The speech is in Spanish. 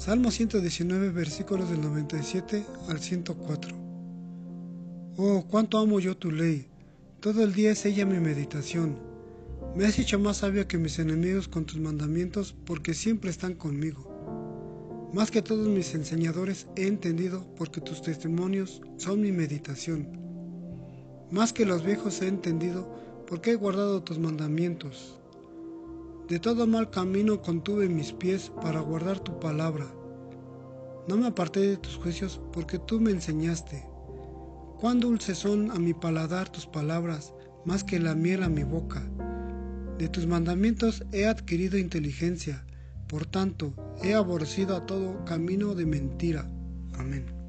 Salmo 119 versículos del 97 al 104. Oh, cuánto amo yo tu ley. Todo el día es ella mi meditación. Me has hecho más sabio que mis enemigos con tus mandamientos porque siempre están conmigo. Más que todos mis enseñadores he entendido porque tus testimonios son mi meditación. Más que los viejos he entendido porque he guardado tus mandamientos. De todo mal camino contuve mis pies para guardar tu palabra. No me aparté de tus juicios porque tú me enseñaste. Cuán dulces son a mi paladar tus palabras, más que la miel a mi boca. De tus mandamientos he adquirido inteligencia, por tanto he aborrecido a todo camino de mentira. Amén.